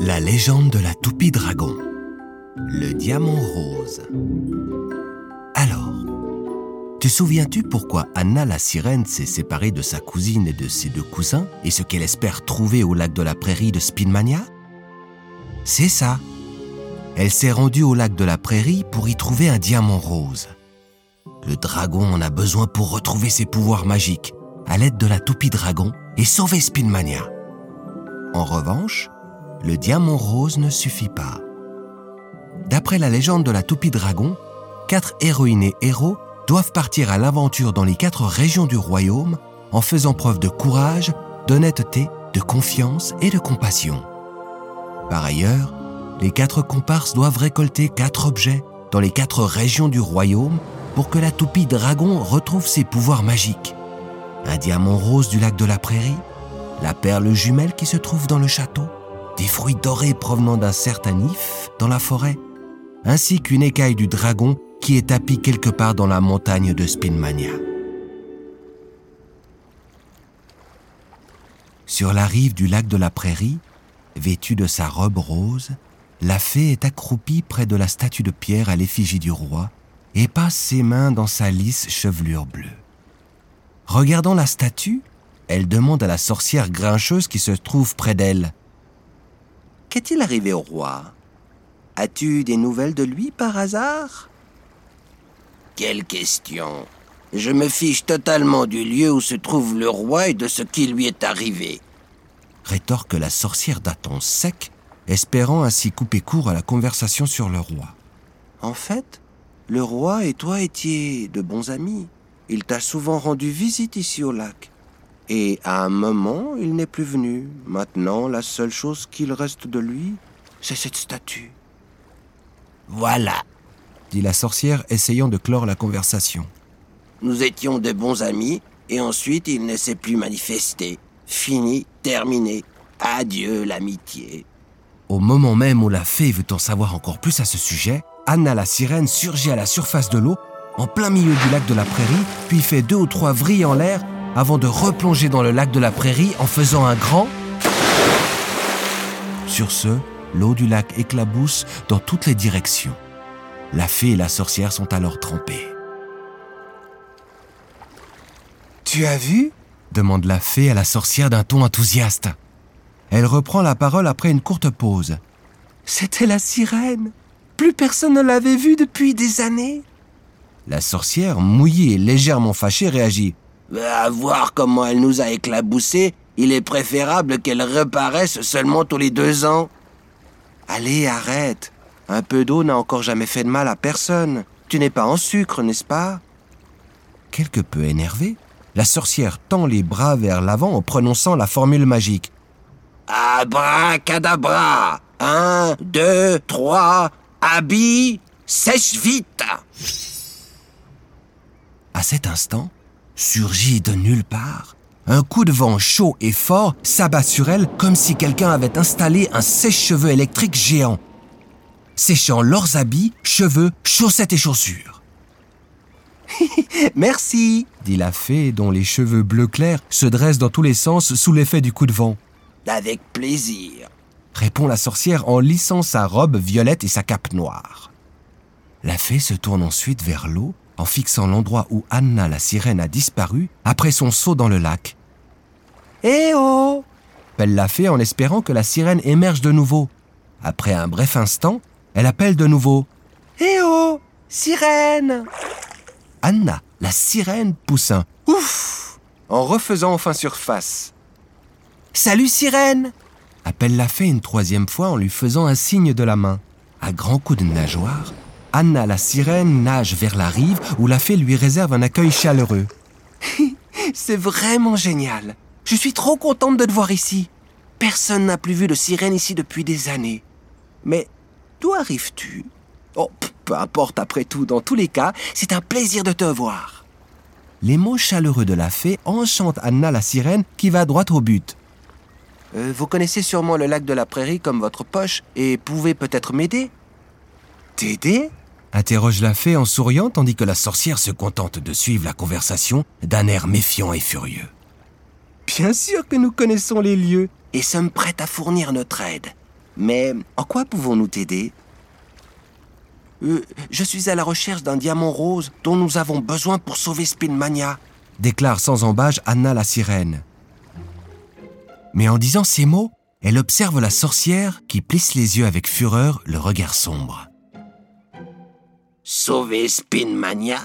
La légende de la toupie dragon. Le diamant rose. Alors, te souviens-tu pourquoi Anna la sirène s'est séparée de sa cousine et de ses deux cousins et ce qu'elle espère trouver au lac de la prairie de Spinmania? C'est ça. Elle s'est rendue au lac de la prairie pour y trouver un diamant rose. Le dragon en a besoin pour retrouver ses pouvoirs magiques à l'aide de la toupie dragon et sauver Spinmania. En revanche, le diamant rose ne suffit pas. D'après la légende de la toupie dragon, quatre héroïnes et héros doivent partir à l'aventure dans les quatre régions du royaume en faisant preuve de courage, d'honnêteté, de confiance et de compassion. Par ailleurs, les quatre comparses doivent récolter quatre objets dans les quatre régions du royaume pour que la toupie dragon retrouve ses pouvoirs magiques. Un diamant rose du lac de la prairie, la perle jumelle qui se trouve dans le château, des fruits dorés provenant d'un certain if dans la forêt, ainsi qu'une écaille du dragon qui est tapie quelque part dans la montagne de Spinmania. Sur la rive du lac de la prairie, vêtue de sa robe rose, la fée est accroupie près de la statue de pierre à l'effigie du roi et passe ses mains dans sa lisse chevelure bleue. Regardant la statue, elle demande à la sorcière grincheuse qui se trouve près d'elle. Qu'est-il arrivé au roi? As-tu des nouvelles de lui par hasard? Quelle question Je me fiche totalement du lieu où se trouve le roi et de ce qui lui est arrivé. rétorque la sorcière d'un ton sec, espérant ainsi couper court à la conversation sur le roi. En fait, le roi et toi étiez de bons amis. Il t'a souvent rendu visite ici au lac. Et à un moment, il n'est plus venu. Maintenant, la seule chose qu'il reste de lui, c'est cette statue. Voilà, dit la sorcière, essayant de clore la conversation. nous étions de bons amis et ensuite il ne s'est plus manifesté. Fini, terminé. Adieu l'amitié. Au moment même où la fée veut en savoir encore plus à ce sujet, Anna la sirène surgit à la surface de l'eau, en plein milieu du lac de la prairie, puis fait deux ou trois vrilles en l'air avant de replonger dans le lac de la prairie en faisant un grand... Sur ce, l'eau du lac éclabousse dans toutes les directions. La fée et la sorcière sont alors trempées. Tu as vu? demande la fée à la sorcière d'un ton enthousiaste. Elle reprend la parole après une courte pause. C'était la sirène. Plus personne ne l'avait vue depuis des années. La sorcière, mouillée et légèrement fâchée, réagit. À voir comment elle nous a éclaboussé, il est préférable qu'elle reparaisse seulement tous les deux ans. Allez, arrête. Un peu d'eau n'a encore jamais fait de mal à personne. Tu n'es pas en sucre, n'est-ce pas? Quelque peu énervée, la sorcière tend les bras vers l'avant en prononçant la formule magique. Abracadabra Un, deux, trois, habille, sèche vite À cet instant, surgit de nulle part, un coup de vent chaud et fort s'abat sur elle comme si quelqu'un avait installé un sèche-cheveux électrique géant, séchant leurs habits, cheveux, chaussettes et chaussures. Merci, dit la fée dont les cheveux bleu clair se dressent dans tous les sens sous l'effet du coup de vent. Avec plaisir. répond la sorcière en lissant sa robe violette et sa cape noire. La fée se tourne ensuite vers l'eau en fixant l'endroit où Anna la sirène a disparu après son saut dans le lac. Eh oh appelle la fée en espérant que la sirène émerge de nouveau. Après un bref instant, elle appelle de nouveau. Eh oh Sirène Anna, la sirène, pousse un ouf en refaisant enfin surface. Salut sirène appelle la fée une troisième fois en lui faisant un signe de la main. À grands coups de nageoire, Anna la sirène nage vers la rive où la fée lui réserve un accueil chaleureux. C'est vraiment génial. Je suis trop contente de te voir ici. Personne n'a plus vu de sirène ici depuis des années. Mais d'où arrives-tu? Oh, peu importe après tout, dans tous les cas, c'est un plaisir de te voir. Les mots chaleureux de la fée enchantent Anna la sirène qui va droit au but. Euh, vous connaissez sûrement le lac de la prairie comme votre poche et pouvez peut-être m'aider T'aider? Interroge la fée en souriant tandis que la sorcière se contente de suivre la conversation d'un air méfiant et furieux. Bien sûr que nous connaissons les lieux. et sommes prêts à fournir notre aide. Mais en quoi pouvons-nous t'aider? Euh, Je suis à la recherche d'un diamant rose dont nous avons besoin pour sauver Spinmania. déclare sans embâche Anna la sirène. Mais en disant ces mots, elle observe la sorcière qui plisse les yeux avec fureur, le regard sombre. Sauver Spinmania?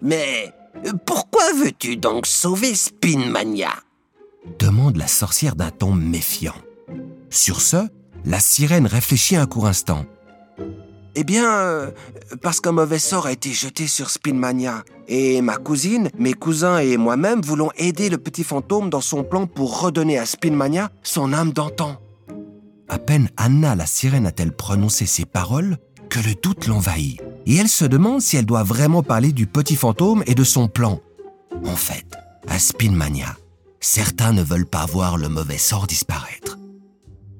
Mais pourquoi veux-tu donc sauver Spinmania? Demande la sorcière d'un ton méfiant. Sur ce, la sirène réfléchit un court instant. Eh bien, euh, parce qu'un mauvais sort a été jeté sur Spinmania. Et ma cousine, mes cousins et moi-même voulons aider le petit fantôme dans son plan pour redonner à Spinmania son âme d'antan. À peine Anna la sirène a-t-elle prononcé ces paroles que le doute l'envahit. Et elle se demande si elle doit vraiment parler du petit fantôme et de son plan. En fait, à Spinmania, certains ne veulent pas voir le mauvais sort disparaître.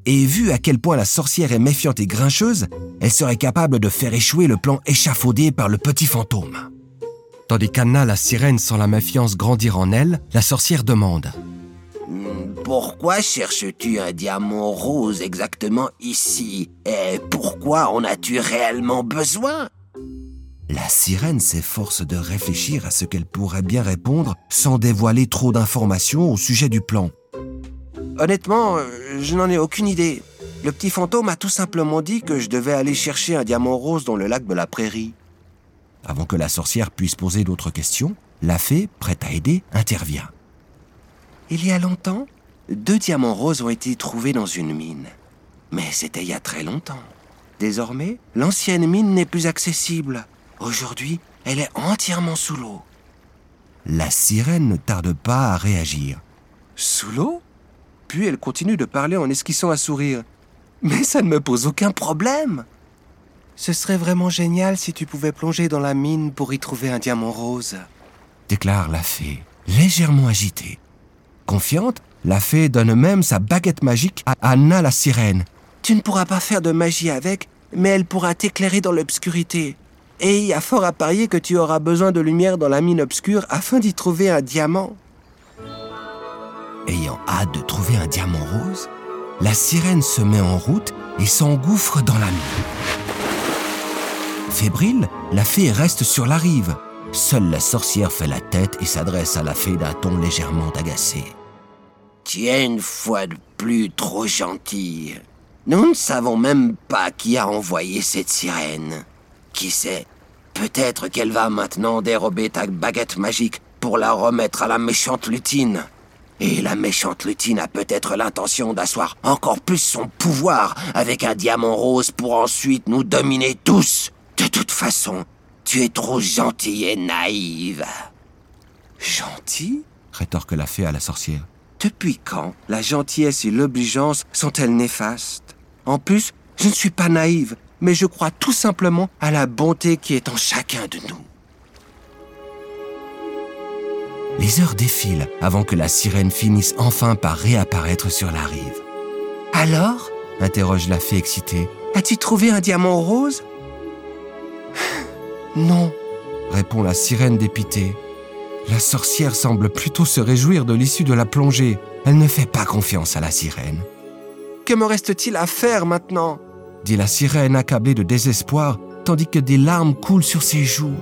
Et vu à quel point la sorcière est méfiante et grincheuse, elle serait capable de faire échouer le plan échafaudé par le petit fantôme. Tandis qu'Anna la sirène sent la méfiance grandir en elle, la sorcière demande Hmm, Pourquoi cherches-tu un diamant rose exactement ici? Et pourquoi en as-tu réellement besoin? La sirène s'efforce de réfléchir à ce qu'elle pourrait bien répondre sans dévoiler trop d'informations au sujet du plan. Honnêtement, euh, je n'en ai aucune idée. Le petit fantôme a tout simplement dit que je devais aller chercher un diamant rose dans le lac de la prairie. Avant que la sorcière puisse poser d'autres questions, la fée, prête à aider, intervient. Il y a longtemps, deux diamants roses ont été trouvés dans une mine. Mais c'était il y a très longtemps. Désormais, l'ancienne mine n'est plus accessible. Aujourd'hui, elle est entièrement sous l'eau. La sirène ne tarde pas à réagir. Sous l'eau? Puis elle continue de parler en esquissant un sourire. Mais ça ne me pose aucun problème. Ce serait vraiment génial si tu pouvais plonger dans la mine pour y trouver un diamant rose. déclare la fée, légèrement agitée. Confiante, la fée donne même sa baguette magique à Anna la sirène. Tu ne pourras pas faire de magie avec, mais elle pourra t'éclairer dans l'obscurité. Et il y a fort à parier que tu auras besoin de lumière dans la mine obscure afin d'y trouver un diamant. Ayant hâte de trouver un diamant rose, la sirène se met en route et s'engouffre dans la mine. Fébrile, la fée reste sur la rive. Seule la sorcière fait la tête et s'adresse à la fée d'un ton légèrement agacé. Tu une fois de plus trop gentille. Nous ne savons même pas qui a envoyé cette sirène. Qui sait Peut-être qu'elle va maintenant dérober ta baguette magique pour la remettre à la méchante lutine. Et la méchante lutine a peut-être l'intention d'asseoir encore plus son pouvoir avec un diamant rose pour ensuite nous dominer tous. De toute façon, tu es trop gentille et naïve. Gentille rétorque la fée à la sorcière. Depuis quand la gentillesse et l'obligeance sont-elles néfastes? En plus, je ne suis pas naïve, mais je crois tout simplement à la bonté qui est en chacun de nous. Les heures défilent avant que la sirène finisse enfin par réapparaître sur la rive. Alors? Interroge la fée excitée. As-tu trouvé un diamant rose? Non. Répond la sirène dépitée. La sorcière semble plutôt se réjouir de l'issue de la plongée. Elle ne fait pas confiance à la sirène. Que me reste-t-il à faire maintenant? Dit la sirène accablée de désespoir, tandis que des larmes coulent sur ses joues.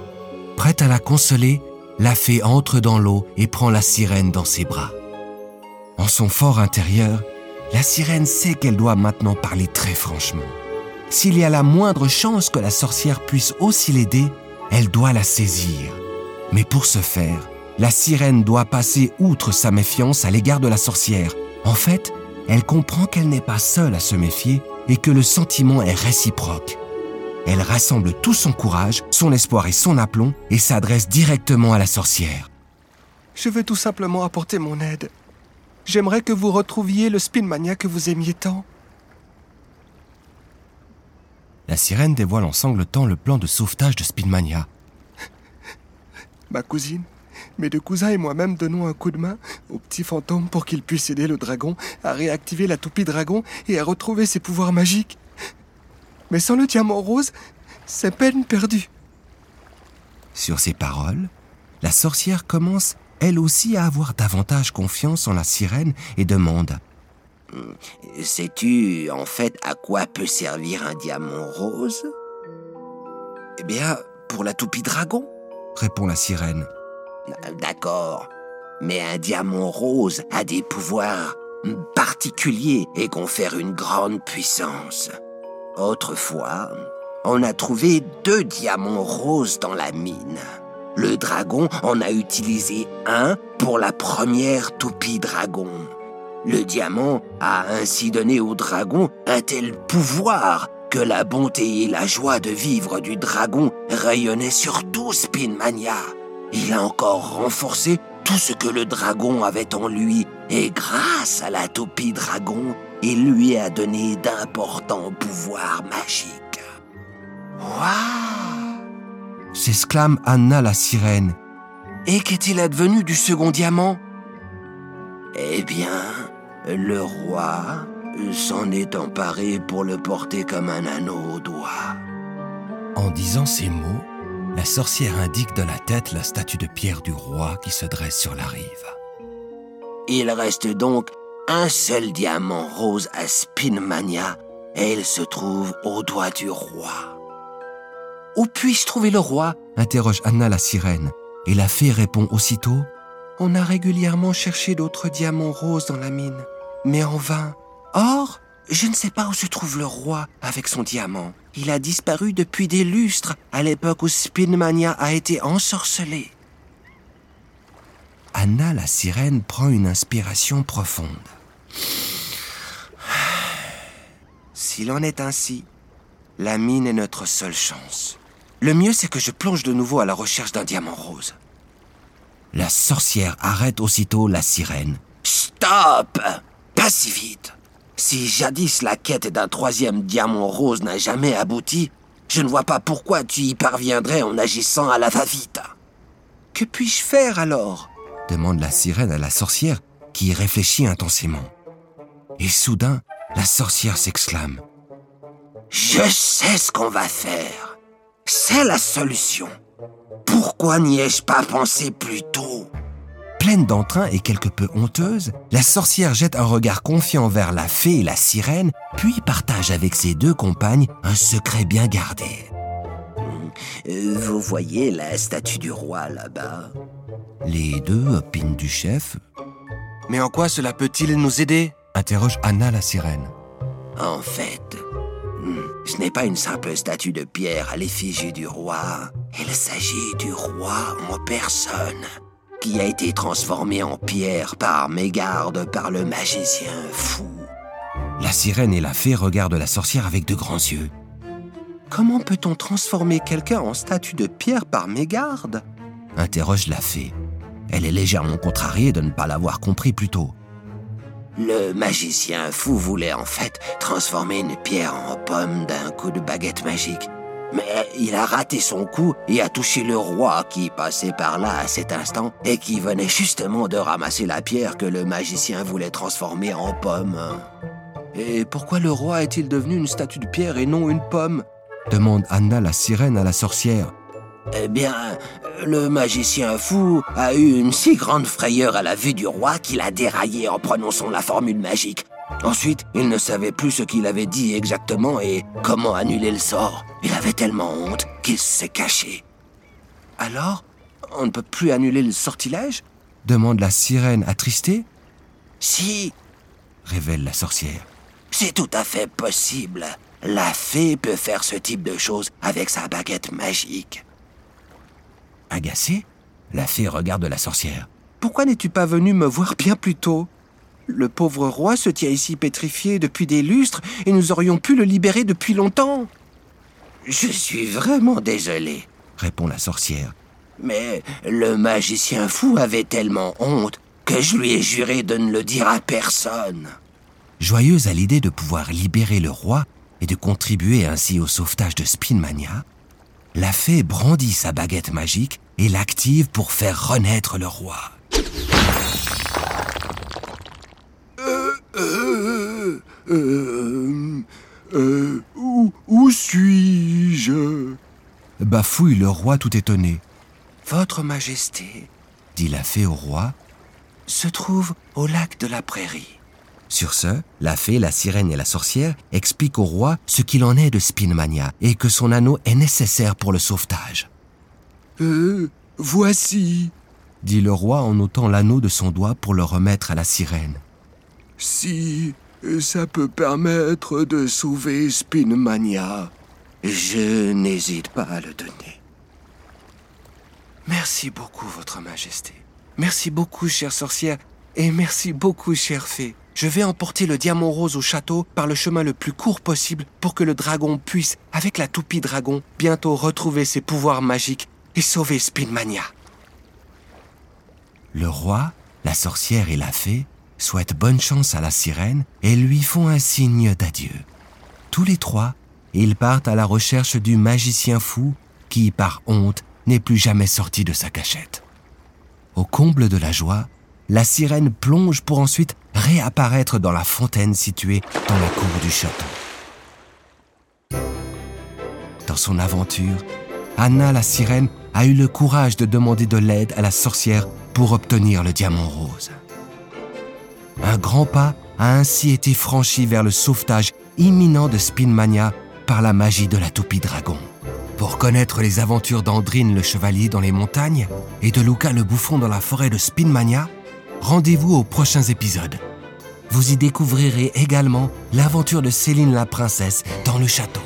Prête à la consoler, la fée entre dans l'eau et prend la sirène dans ses bras. En son fort intérieur, la sirène sait qu'elle doit maintenant parler très franchement. S'il y a la moindre chance que la sorcière puisse aussi l'aider, elle doit la saisir. Mais pour ce faire, la sirène doit passer outre sa méfiance à l'égard de la sorcière. En fait, elle comprend qu'elle n'est pas seule à se méfier et que le sentiment est réciproque. Elle rassemble tout son courage, son espoir et son aplomb et s'adresse directement à la sorcière. Je veux tout simplement apporter mon aide. J'aimerais que vous retrouviez le Spinmania que vous aimiez tant. La sirène dévoile en sanglotant le plan de sauvetage de Spinmania. Ma cousine, mes deux cousins et moi-même donnons un coup de main au petit fantôme pour qu'il puisse aider le dragon à réactiver la toupie dragon et à retrouver ses pouvoirs magiques. Mais sans le diamant rose, c'est peine perdue. Sur ces paroles, la sorcière commence elle aussi à avoir davantage confiance en la sirène et demande Sais-tu en fait à quoi peut servir un diamant rose? Eh bien, pour la toupie dragon, répond la sirène. D'accord, mais un diamant rose a des pouvoirs particuliers et confère une grande puissance. Autrefois, on a trouvé deux diamants roses dans la mine. Le dragon en a utilisé un pour la première toupie dragon. Le diamant a ainsi donné au dragon un tel pouvoir que la bonté et la joie de vivre du dragon rayonnaient sur tout Spinmania. Il a encore renforcé tout ce que le dragon avait en lui, et grâce à la toupie dragon, il lui a donné d'importants pouvoirs magiques. Waouh s'exclame Anna la sirène. Et qu'est-il advenu du second diamant? Eh bien, le roi s'en est emparé pour le porter comme un anneau au doigt. En disant ces mots, la sorcière indique de la tête la statue de pierre du roi qui se dresse sur la rive. Il reste donc un seul diamant rose à Spinmania et il se trouve au doigt du roi. Où puis-je trouver le roi? interroge Anna la sirène. Et la fée répond aussitôt On a régulièrement cherché d'autres diamants roses dans la mine, mais en vain. Or, je ne sais pas où se trouve le roi avec son diamant. Il a disparu depuis des lustres, à l'époque où Spinmania a été ensorcelé. Anna la sirène prend une inspiration profonde. S'il en est ainsi, la mine est notre seule chance. Le mieux, c'est que je plonge de nouveau à la recherche d'un diamant rose. La sorcière arrête aussitôt la sirène. Stop Pas si vite Si jadis la quête d'un troisième diamant rose n'a jamais abouti, je ne vois pas pourquoi tu y parviendrais en agissant à la va-vite. Que puis-je faire alors? Demande la sirène à la sorcière qui réfléchit intensément. Et soudain, la sorcière s'exclame. Je sais ce qu'on va faire. C'est la solution. Pourquoi n'y ai-je pas pensé plus tôt? Pleine d'entrain et quelque peu honteuse, la sorcière jette un regard confiant vers la fée et la sirène, puis partage avec ses deux compagnes un secret bien gardé. Euh, vous voyez la statue du roi là-bas Les deux opinent du chef. Mais en quoi cela peut-il nous aider? Interroge Anna la sirène. En fait, ce n'est pas une simple statue de pierre à l'effigie du roi. Il s'agit du roi en personne, qui a été transformé en pierre par mégarde par le magicien fou. La sirène et la fée regardent la sorcière avec de grands yeux. Comment peut-on transformer quelqu'un en statue de pierre par mégarde? Interroge la fée. Elle est légèrement contrariée de ne pas l'avoir compris plus tôt. Le magicien fou voulait en fait transformer une pierre en pomme d'un coup de baguette magique. Mais il a raté son coup et a touché le roi qui passait par là à cet instant et qui venait justement de ramasser la pierre que le magicien voulait transformer en pomme. Et pourquoi le roi est-il devenu une statue de pierre et non une pomme? demande Anna la sirène à la sorcière. Eh bien, le magicien fou a eu une si grande frayeur à la vue du roi qu'il a déraillé en prononçant la formule magique. Ensuite, il ne savait plus ce qu'il avait dit exactement et comment annuler le sort. Il avait tellement honte qu'il s'est caché. Alors, on ne peut plus annuler le sortilège? Demande la sirène attristée. Si, révèle la sorcière. C'est tout à fait possible. La fée peut faire ce type de choses avec sa baguette magique. Agacée, la fée regarde la sorcière. Pourquoi n'es-tu pas venu me voir bien plus tôt? Le pauvre roi se tient ici pétrifié depuis des lustres et nous aurions pu le libérer depuis longtemps. Je suis vraiment désolé, répond la sorcière. Mais le magicien fou avait tellement honte que je lui ai juré de ne le dire à personne. Joyeuse à l'idée de pouvoir libérer le roi et de contribuer ainsi au sauvetage de Spinmania, la fée brandit sa baguette magique et l'active pour faire renaître le roi. Euh, euh, où, où suis-je? Bafouille le roi tout étonné. Votre Majesté, dit la fée au roi, se trouve au lac de la prairie. Sur ce, la fée, la sirène et la sorcière expliquent au roi ce qu'il en est de Spinmania et que son anneau est nécessaire pour le sauvetage. Euh, voici. dit le roi en ôtant l'anneau de son doigt pour le remettre à la sirène. Si ça peut permettre de sauver Spinmania, Je n'hésite pas à le donner. Merci beaucoup, Votre Majesté. Merci beaucoup, chère sorcière, et merci beaucoup, chère fée. Je vais emporter le diamant rose au château par le chemin le plus court possible pour que le dragon puisse, avec la toupie dragon, bientôt retrouver ses pouvoirs magiques et sauver Spinmania. Le roi, la sorcière et la fée souhaitent bonne chance à la sirène et lui font un signe d'adieu. Tous les trois, ils partent à la recherche du magicien fou qui, par honte, n'est plus jamais sorti de sa cachette. Au comble de la joie, la sirène plonge pour ensuite réapparaître dans la fontaine située dans la cour du château. Dans son aventure, Anna la sirène a eu le courage de demander de l'aide à la sorcière pour obtenir le diamant rose. Un grand pas a ainsi été franchi vers le sauvetage imminent de Spinmania par la magie de la toupie dragon. Pour connaître les aventures d'Andrine le chevalier dans les montagnes et de Luca le bouffon dans la forêt de Spinmania, rendez-vous aux prochains épisodes. Vous y découvrirez également l'aventure de Céline la princesse dans le château.